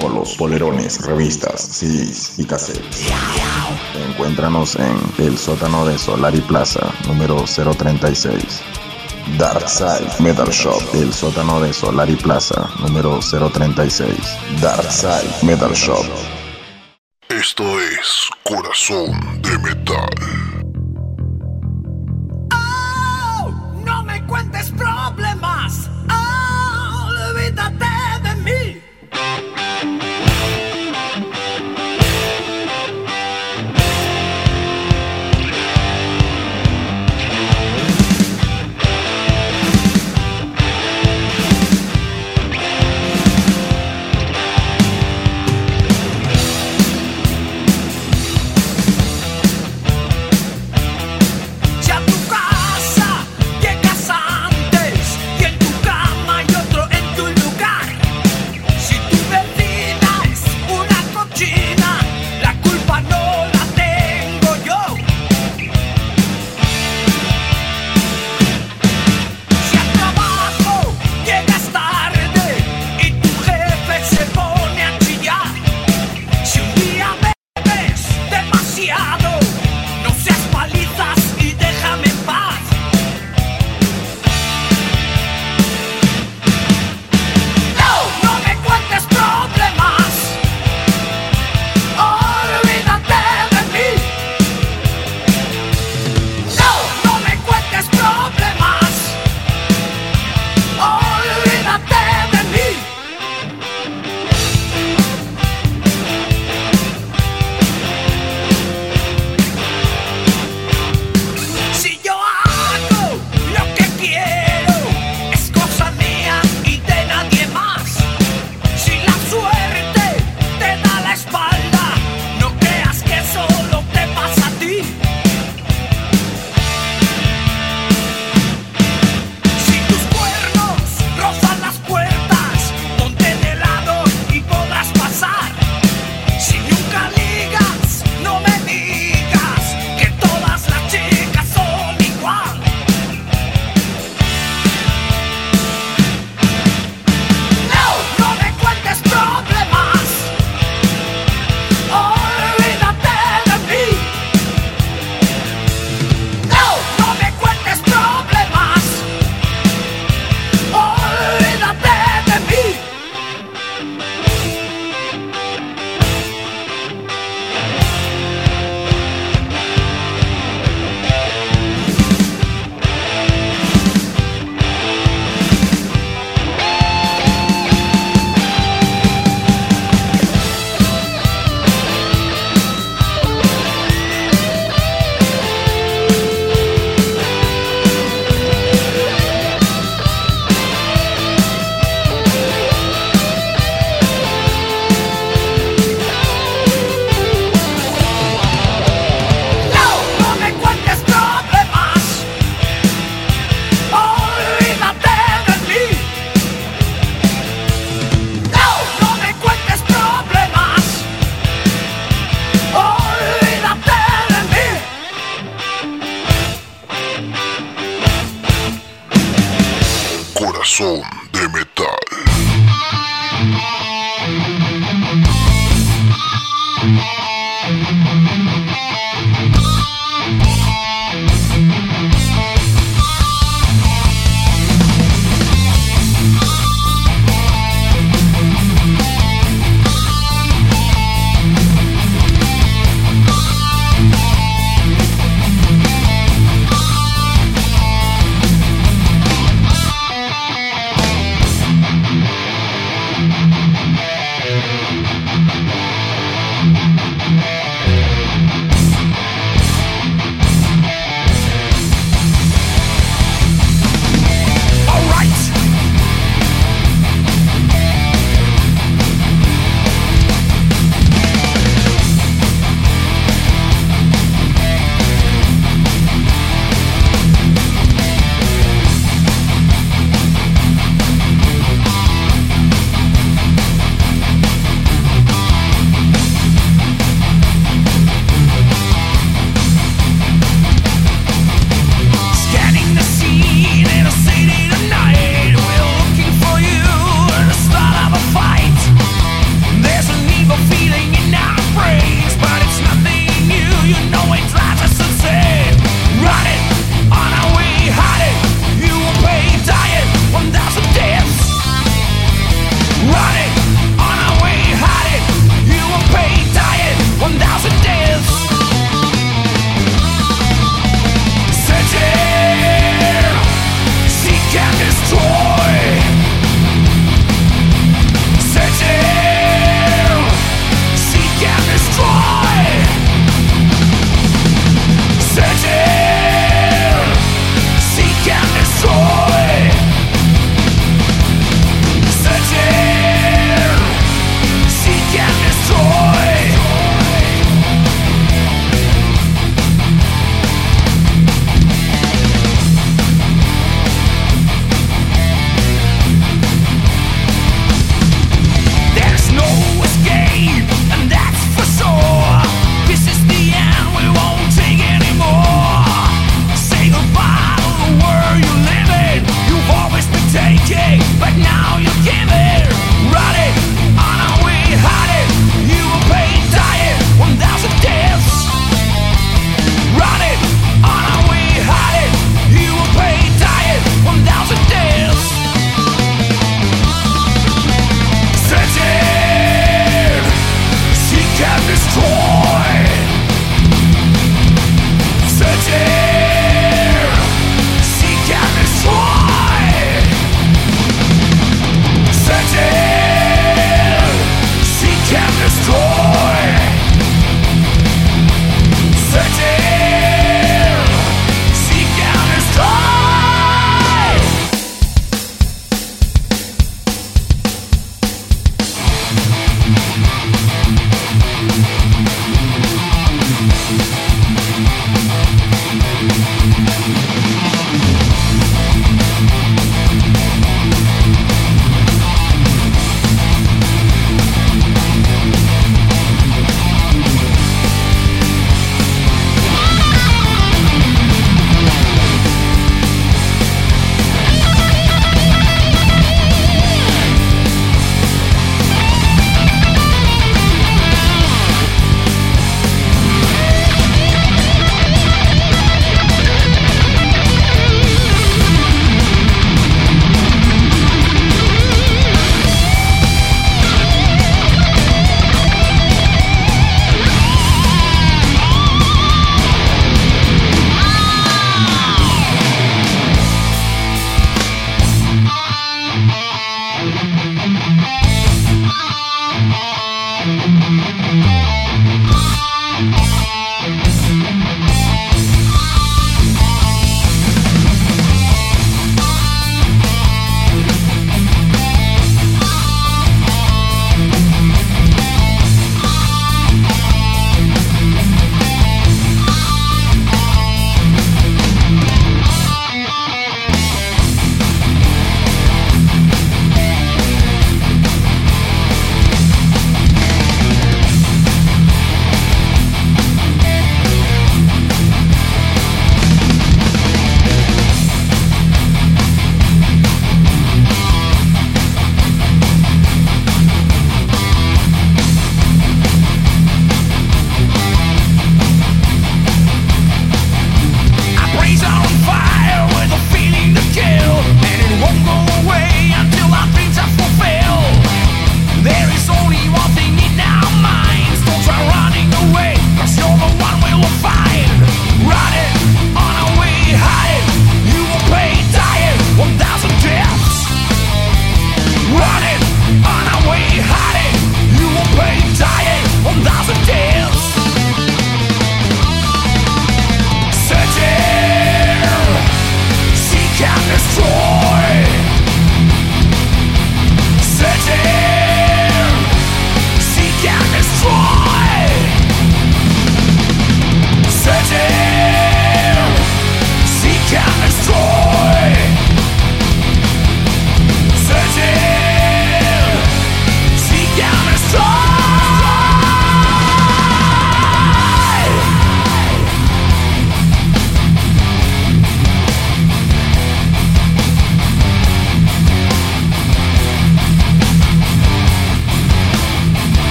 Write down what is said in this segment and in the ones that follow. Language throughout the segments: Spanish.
Polos, polerones, revistas, CDs y cassettes. Encuéntranos en el sótano de Solari Plaza, número 036. Darkside Metal Shop, el sótano de Solari Plaza, número 036. Darkside Metal Shop. Esto es Corazón de Metal.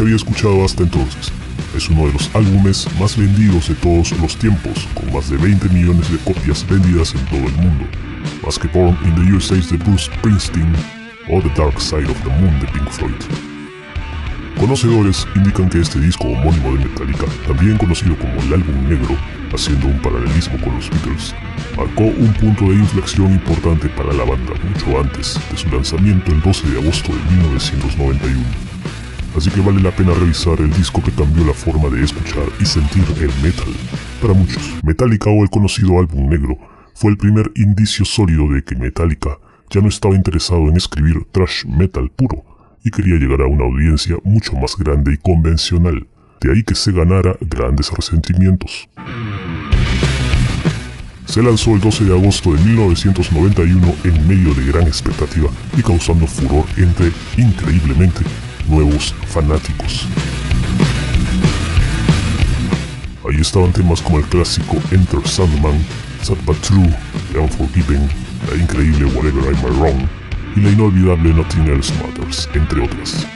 Se había escuchado hasta entonces. Es uno de los álbumes más vendidos de todos los tiempos, con más de 20 millones de copias vendidas en todo el mundo, más que Born in the USA de Bruce Springsteen o The Dark Side of the Moon de Pink Floyd. Conocedores indican que este disco homónimo de Metallica, también conocido como el álbum negro, haciendo un paralelismo con los Beatles, marcó un punto de inflexión importante para la banda mucho antes de su lanzamiento el 12 de agosto de 1991. Así que vale la pena revisar el disco que cambió la forma de escuchar y sentir el metal. Para muchos, Metallica o el conocido álbum negro fue el primer indicio sólido de que Metallica ya no estaba interesado en escribir thrash metal puro y quería llegar a una audiencia mucho más grande y convencional, de ahí que se ganara grandes resentimientos. Se lanzó el 12 de agosto de 1991 en medio de gran expectativa y causando furor entre, increíblemente, nuevos fanáticos. Ahí estaban temas como el clásico Enter Sandman, Sad But True, The Unforgiven, la increíble Whatever I'm Wrong y la inolvidable Nothing Else Matters, entre otras.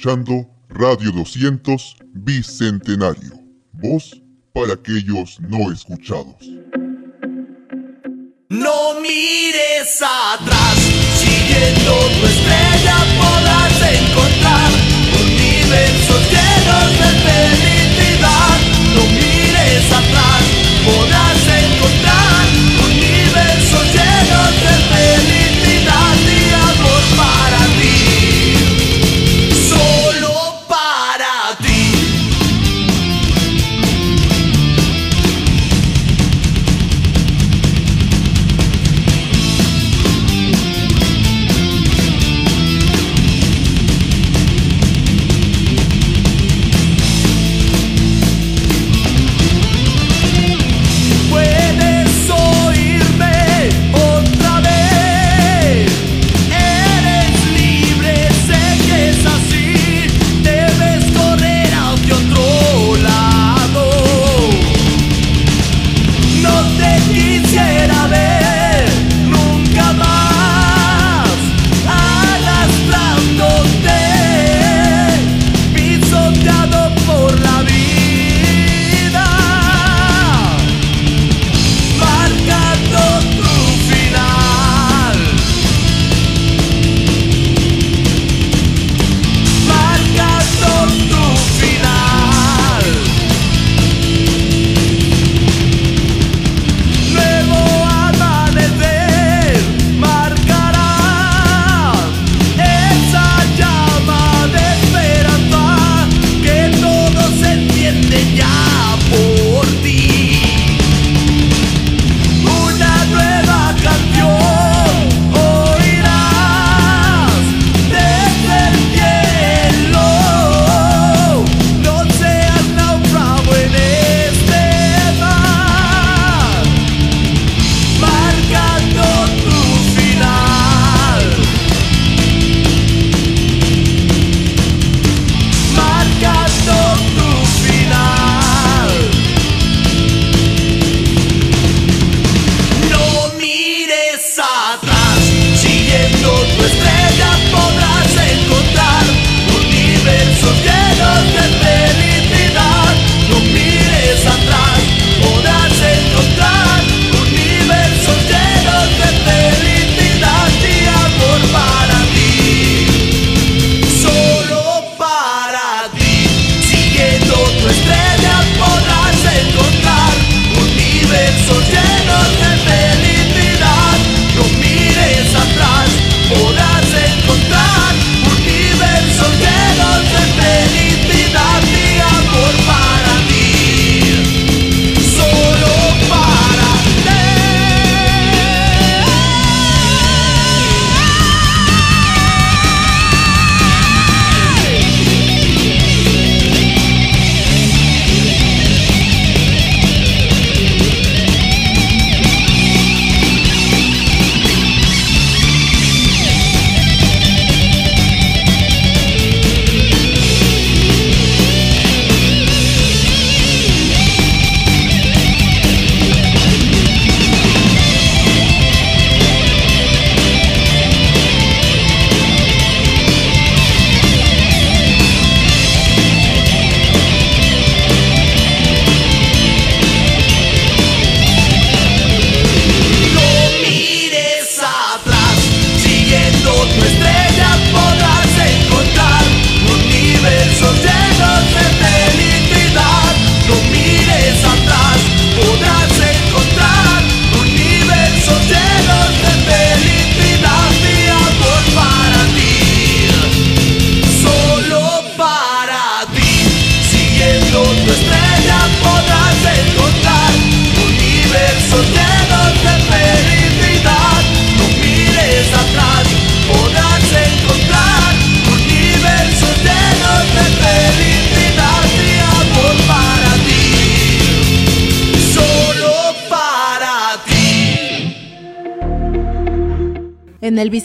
Escuchando Radio 200 Bicentenario. Voz para aquellos no escuchados.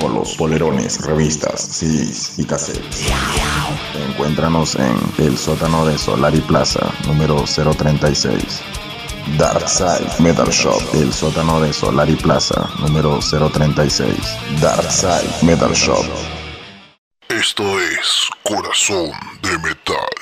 Polos, polerones, revistas, CDs y cassettes. Encuéntranos en el sótano de Solari Plaza, número 036. Darkside Metal Shop, el sótano de Solari Plaza, número 036. Darkside Metal Shop. Esto es Corazón de Metal.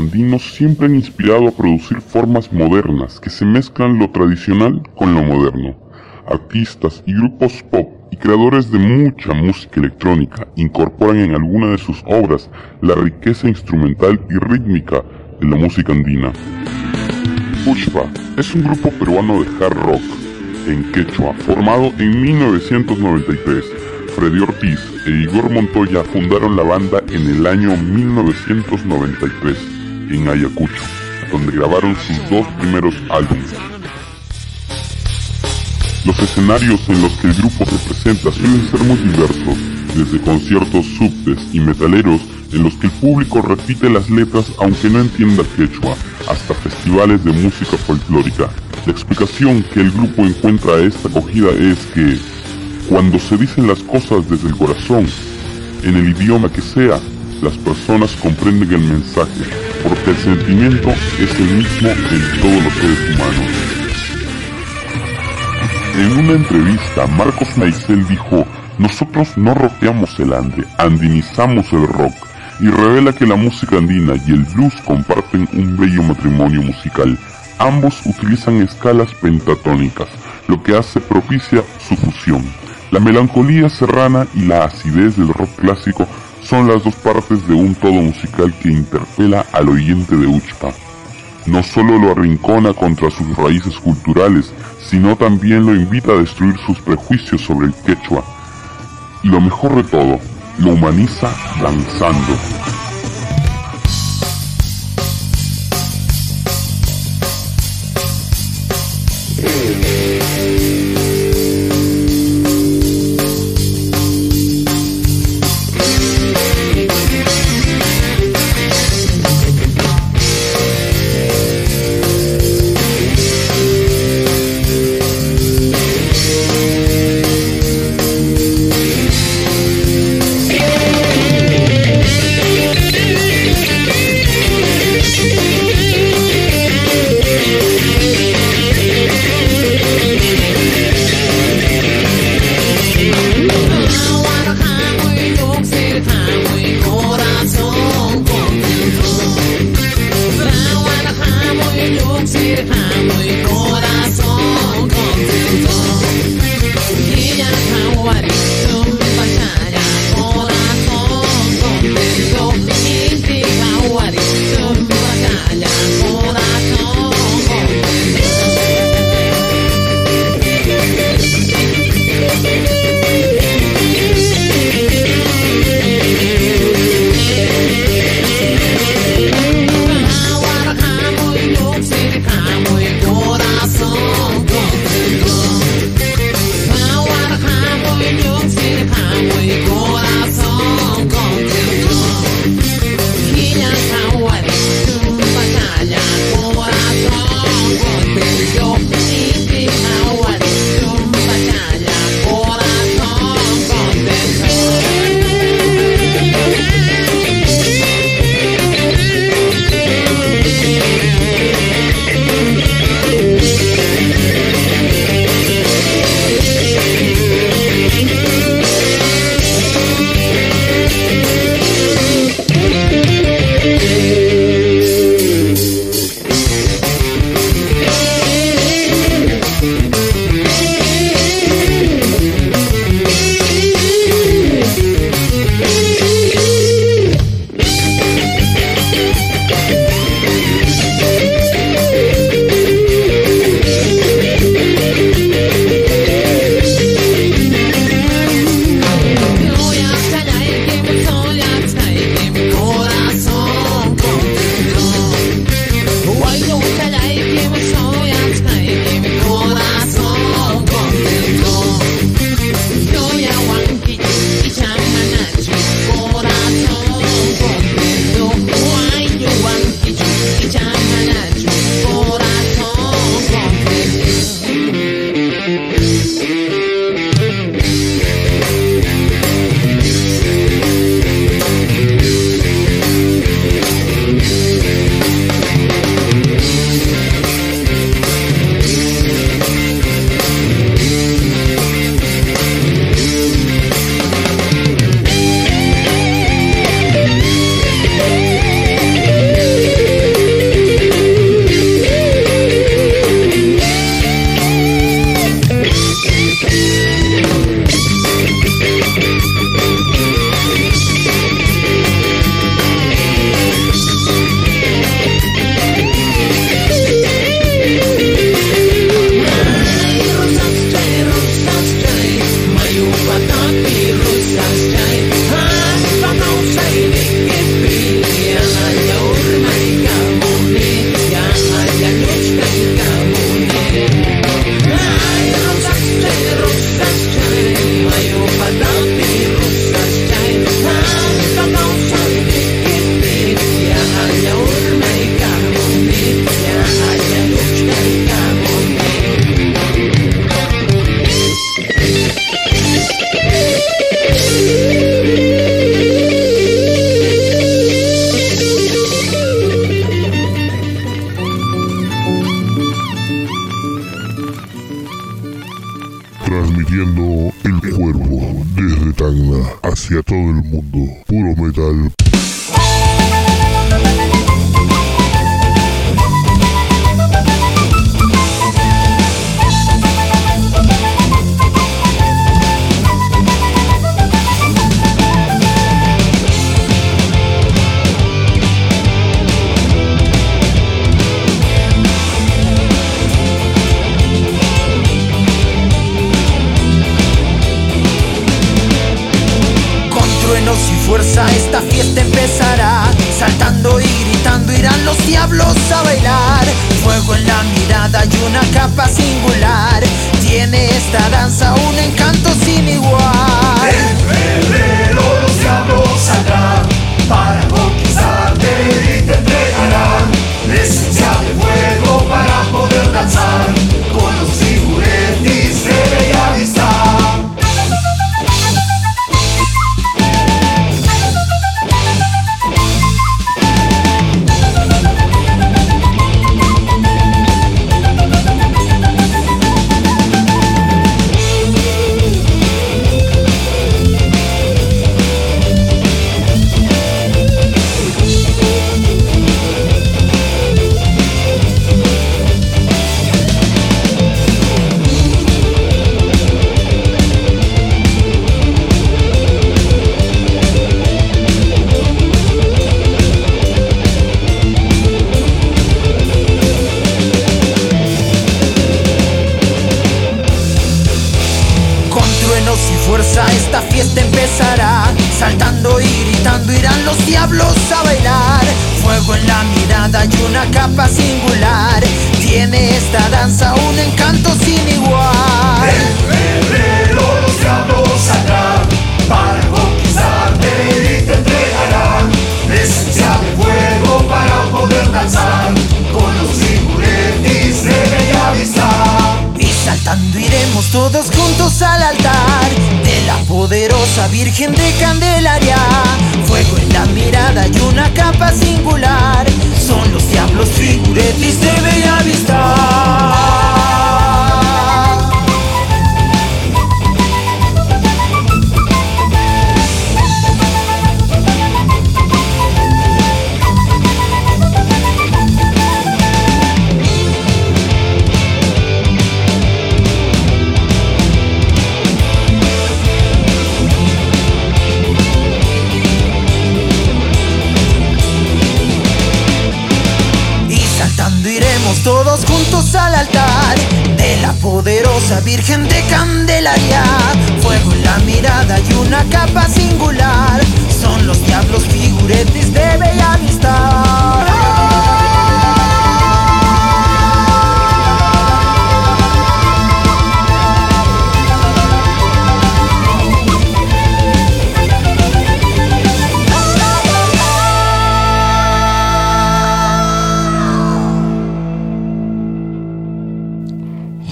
Andinos siempre han inspirado a producir formas modernas que se mezclan lo tradicional con lo moderno. Artistas y grupos pop y creadores de mucha música electrónica incorporan en alguna de sus obras la riqueza instrumental y rítmica de la música andina. Pushpa es un grupo peruano de hard rock en quechua formado en 1993. Freddy Ortiz e Igor Montoya fundaron la banda en el año 1993 en Ayacucho, donde grabaron sus dos primeros álbumes. Los escenarios en los que el grupo se presenta suelen ser muy diversos, desde conciertos subtes y metaleros en los que el público repite las letras aunque no entienda quechua, hasta festivales de música folclórica. La explicación que el grupo encuentra a esta acogida es que cuando se dicen las cosas desde el corazón, en el idioma que sea, las personas comprenden el mensaje, porque el sentimiento es el mismo en todos los seres humanos. En una entrevista, Marcos Maicel dijo, nosotros no rockeamos el ande, andinizamos el rock y revela que la música andina y el blues comparten un bello matrimonio musical. Ambos utilizan escalas pentatónicas, lo que hace propicia su fusión. La melancolía serrana y la acidez del rock clásico son las dos partes de un todo musical que interpela al oyente de Uchpa. No solo lo arrincona contra sus raíces culturales, sino también lo invita a destruir sus prejuicios sobre el quechua. Y lo mejor de todo, lo humaniza danzando. Eh. Candelaria. Fuego en la mirada y una capa singular. Son los diablos figuretes de Bella.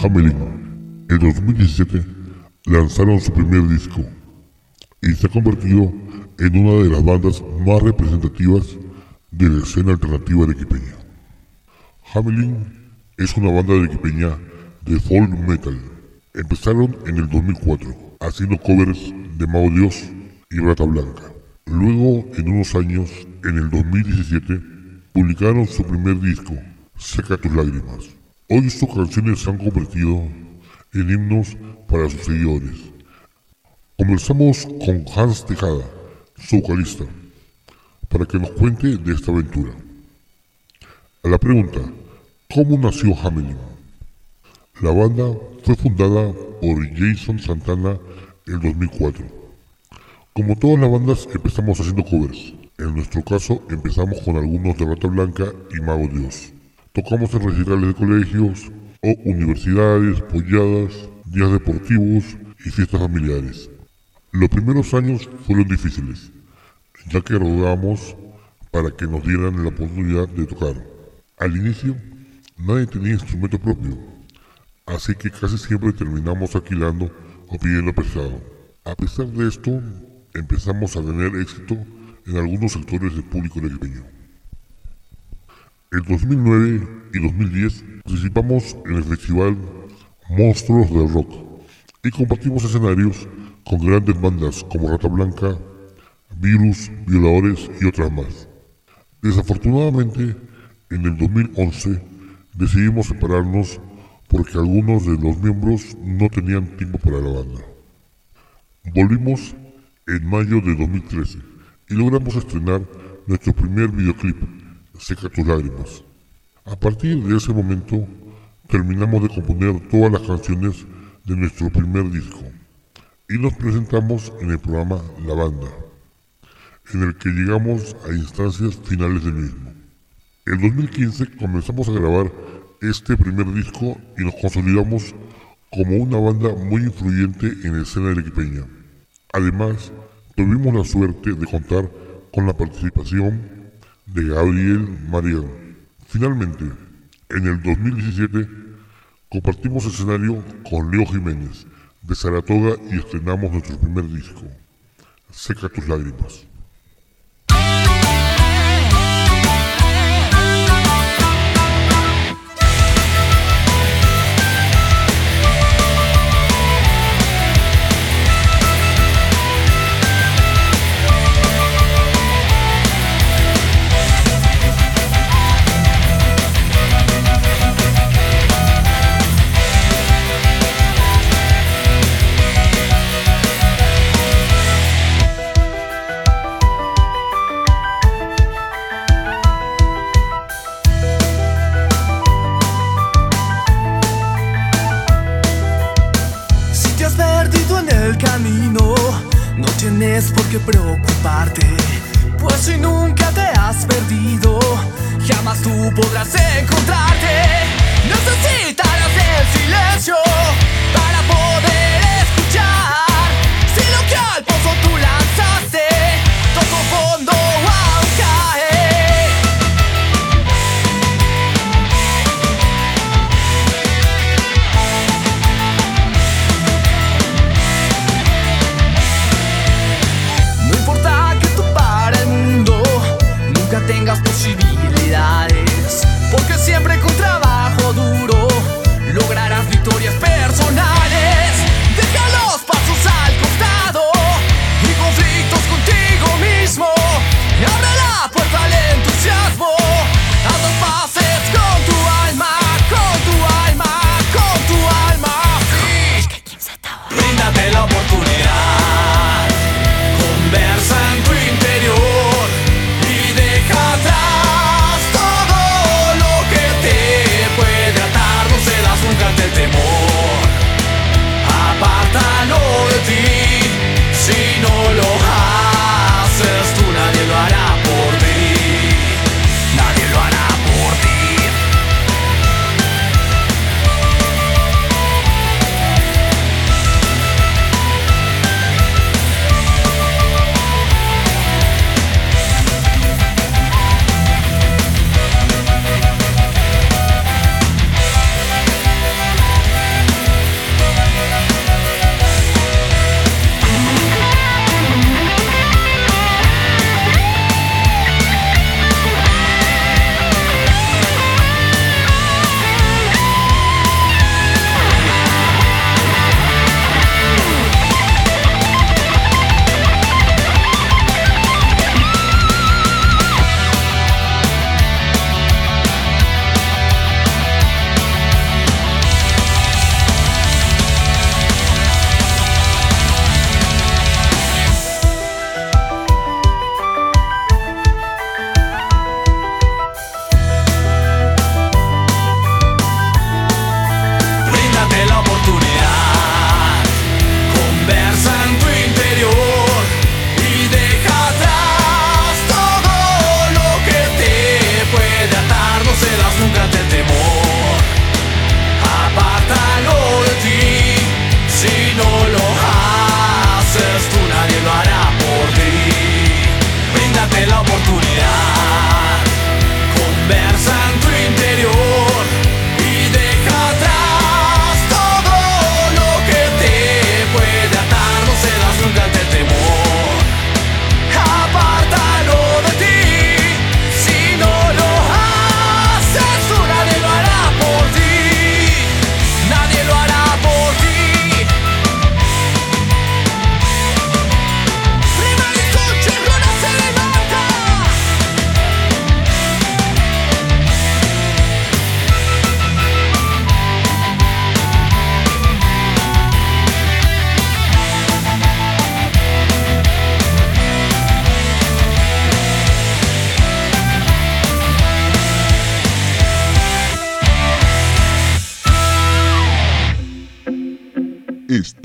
Hamelin, en 2017, lanzaron su primer disco y se ha convertido en una de las bandas más representativas de la escena alternativa de Quipeña. Hamelin es una banda de Quipeña de folk metal. Empezaron en el 2004 haciendo covers de Mao Dios y Rata Blanca. Luego, en unos años, en el 2017, publicaron su primer disco, Seca tus lágrimas. Hoy sus canciones se han convertido en himnos para sus seguidores. Conversamos con Hans Tejada, su vocalista, para que nos cuente de esta aventura. A la pregunta, ¿cómo nació Hamelin? La banda fue fundada por Jason Santana en 2004. Como todas las bandas empezamos haciendo covers. En nuestro caso empezamos con algunos de Rata Blanca y Mago Dios. Tocamos en recitales de colegios o universidades, polladas, días deportivos y fiestas familiares. Los primeros años fueron difíciles, ya que rogábamos para que nos dieran la oportunidad de tocar. Al inicio, nadie tenía instrumento propio, así que casi siempre terminamos alquilando o pidiendo prestado. A pesar de esto, empezamos a tener éxito en algunos sectores del público arequipeño. En 2009 y 2010 participamos en el festival Monstruos del Rock y compartimos escenarios con grandes bandas como Rata Blanca, Virus, Violadores y otras más. Desafortunadamente, en el 2011 decidimos separarnos porque algunos de los miembros no tenían tiempo para la banda. Volvimos en mayo de 2013 y logramos estrenar nuestro primer videoclip, Seca tus lágrimas. A partir de ese momento, terminamos de componer todas las canciones de nuestro primer disco y nos presentamos en el programa La Banda, en el que llegamos a instancias finales del mismo. En 2015 comenzamos a grabar este primer disco y nos consolidamos como una banda muy influyente en la escena arequipeña. Además, tuvimos la suerte de contar con la participación de Gabriel Mariano. Finalmente, en el 2017 compartimos escenario con Leo Jiménez de Saratoga y estrenamos nuestro primer disco, Seca tus lágrimas.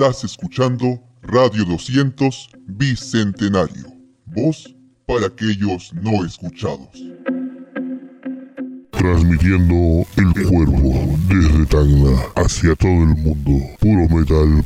Estás escuchando Radio 200 Bicentenario. Voz para aquellos no escuchados. Transmitiendo el cuerpo desde Tacna hacia todo el mundo. Puro metal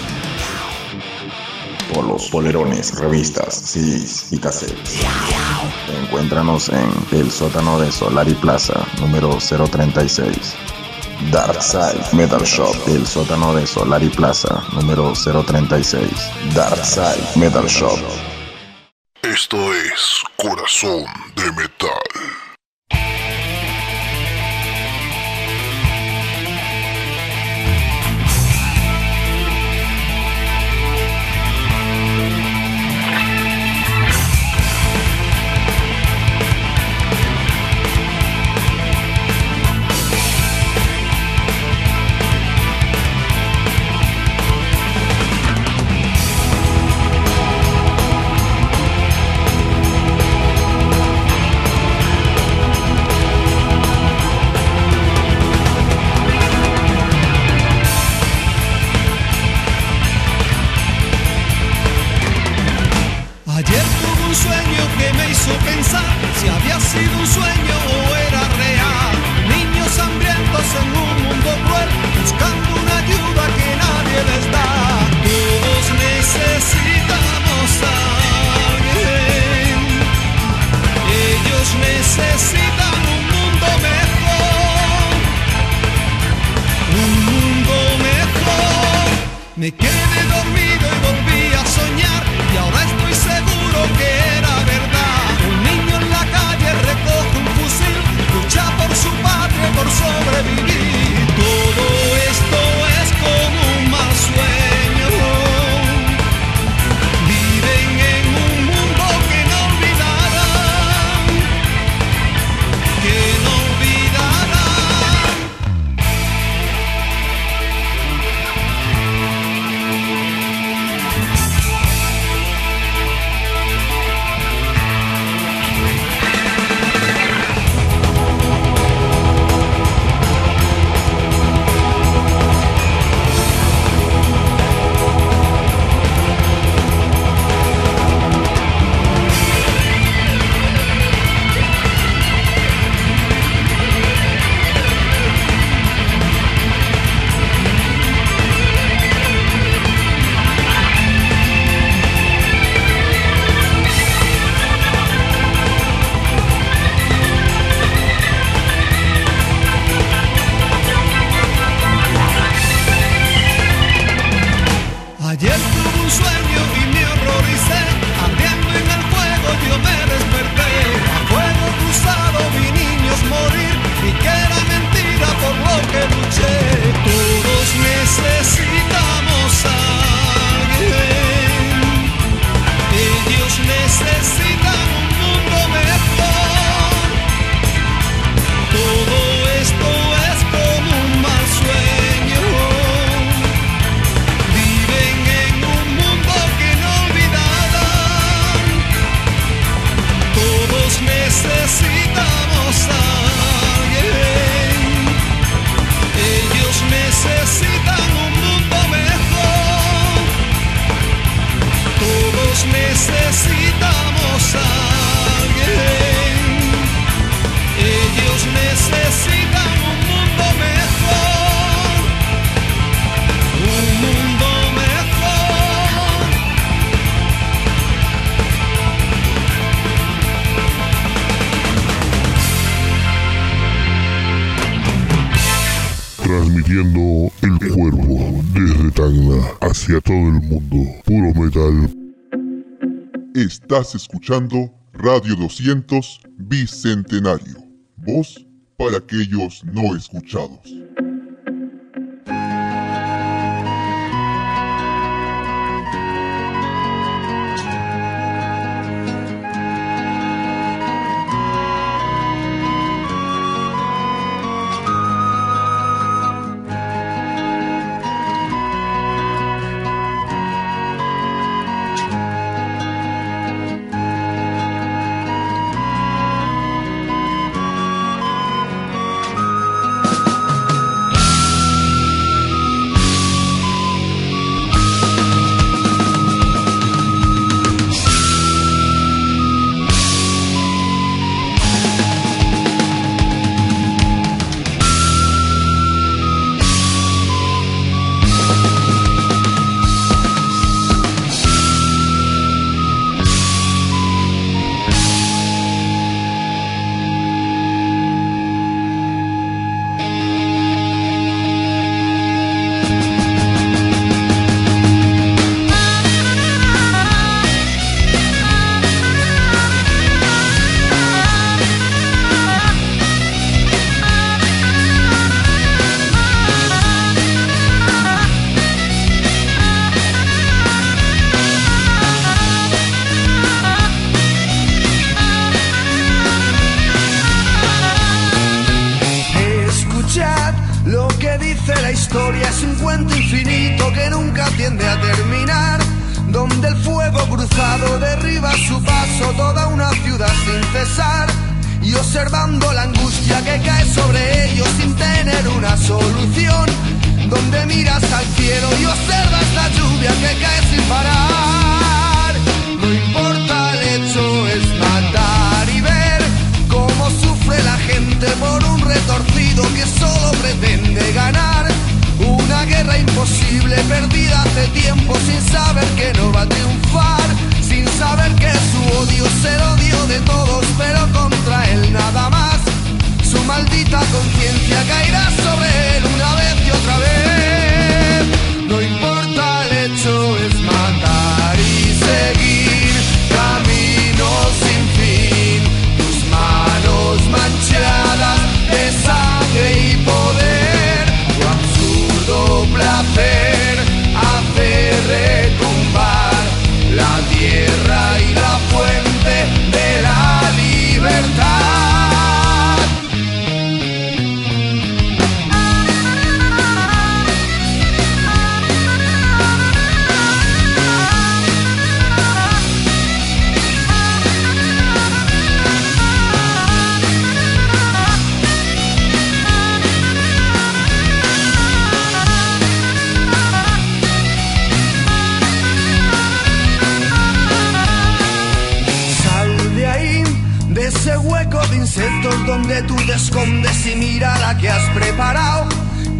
Polos, polerones, revistas, CDs y cassettes. Encuéntranos en el sótano de Solari Plaza, número 036. Darkside Metal Shop, el sótano de Solari Plaza, número 036. Darkside Metal Shop. Esto es Corazón de Metal. Escuchando Radio 200 Bicentenario. Voz para aquellos no escuchados.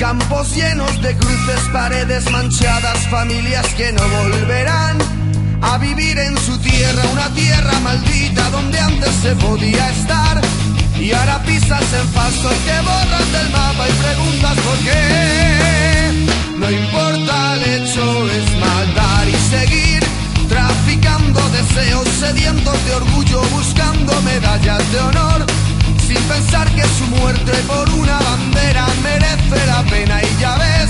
Campos llenos de cruces, paredes manchadas, familias que no volverán a vivir en su tierra, una tierra maldita donde antes se podía estar. Y ahora pisas en falso y te borras del mapa y preguntas por qué. No importa el hecho, es matar y seguir traficando deseos sedientos de orgullo, buscando medallas de honor, sin pensar que su muerte por una bandera merece la pena. Y ya ves,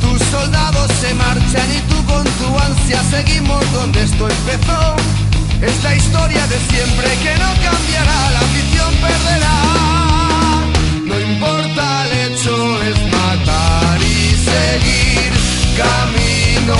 tus soldados se marchan y tú con tu ansia seguimos donde esto empezó. Es la historia de siempre que no cambiará, la afición perderá. No importa el hecho, es matar y seguir camino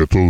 Tacna hacia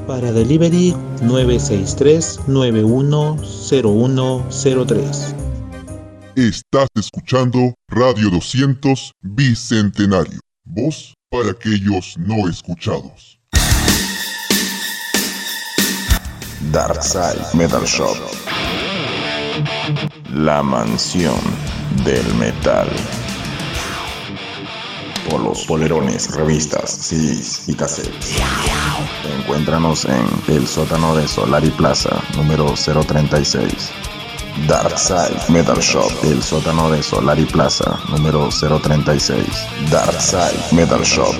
Para delivery 963-910103. Estás escuchando Radio 200 Bicentenario. Voz para aquellos no escuchados. Darkside Metal Shop. La mansión del metal. Polos, polerones, revistas, CDs y cassettes. Encuéntranos en el sótano de Solari Plaza, número 036. Darkside Metal Shop, el sótano de Solari Plaza, número 036. Darkside Metal Shop.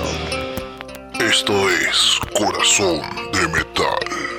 Esto es Corazón de Metal.